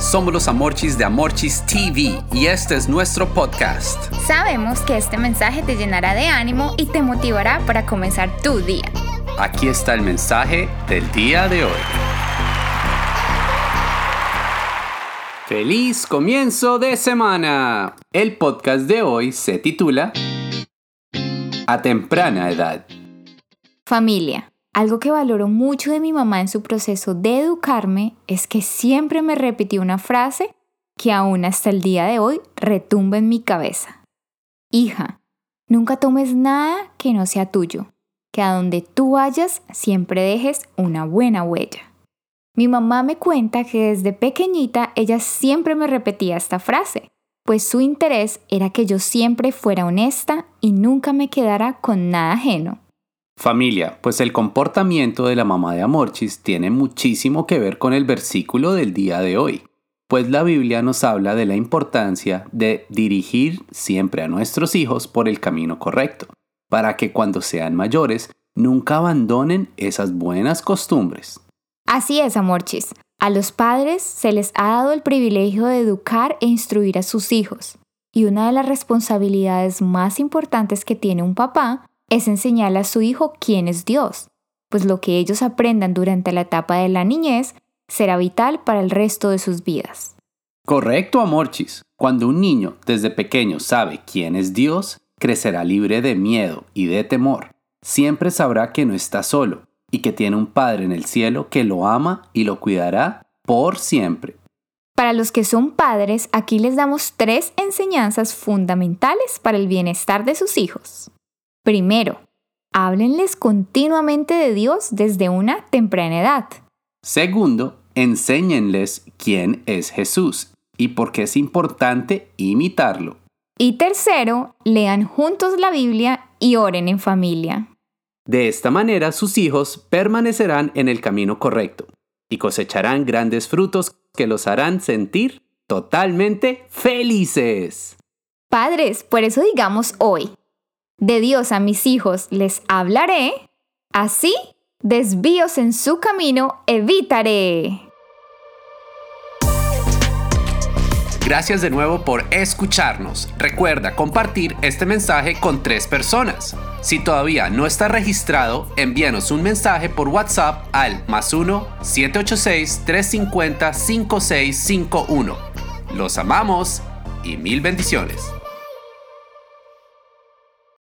Somos los Amorchis de Amorchis TV y este es nuestro podcast. Sabemos que este mensaje te llenará de ánimo y te motivará para comenzar tu día. Aquí está el mensaje del día de hoy. Feliz comienzo de semana. El podcast de hoy se titula A temprana edad. Familia. Algo que valoro mucho de mi mamá en su proceso de educarme es que siempre me repitió una frase que aún hasta el día de hoy retumba en mi cabeza. Hija, nunca tomes nada que no sea tuyo, que a donde tú vayas siempre dejes una buena huella. Mi mamá me cuenta que desde pequeñita ella siempre me repetía esta frase, pues su interés era que yo siempre fuera honesta y nunca me quedara con nada ajeno. Familia, pues el comportamiento de la mamá de Amorchis tiene muchísimo que ver con el versículo del día de hoy, pues la Biblia nos habla de la importancia de dirigir siempre a nuestros hijos por el camino correcto, para que cuando sean mayores nunca abandonen esas buenas costumbres. Así es, Amorchis. A los padres se les ha dado el privilegio de educar e instruir a sus hijos, y una de las responsabilidades más importantes que tiene un papá es enseñarle a su hijo quién es Dios, pues lo que ellos aprendan durante la etapa de la niñez será vital para el resto de sus vidas. Correcto, Amorchis. Cuando un niño desde pequeño sabe quién es Dios, crecerá libre de miedo y de temor. Siempre sabrá que no está solo y que tiene un Padre en el cielo que lo ama y lo cuidará por siempre. Para los que son padres, aquí les damos tres enseñanzas fundamentales para el bienestar de sus hijos. Primero, háblenles continuamente de Dios desde una temprana edad. Segundo, enséñenles quién es Jesús y por qué es importante imitarlo. Y tercero, lean juntos la Biblia y oren en familia. De esta manera sus hijos permanecerán en el camino correcto y cosecharán grandes frutos que los harán sentir totalmente felices. Padres, por eso digamos hoy, de Dios a mis hijos les hablaré, así desvíos en su camino evitaré. Gracias de nuevo por escucharnos. Recuerda compartir este mensaje con tres personas. Si todavía no está registrado, envíanos un mensaje por WhatsApp al más 1-786-350-5651. Los amamos y mil bendiciones.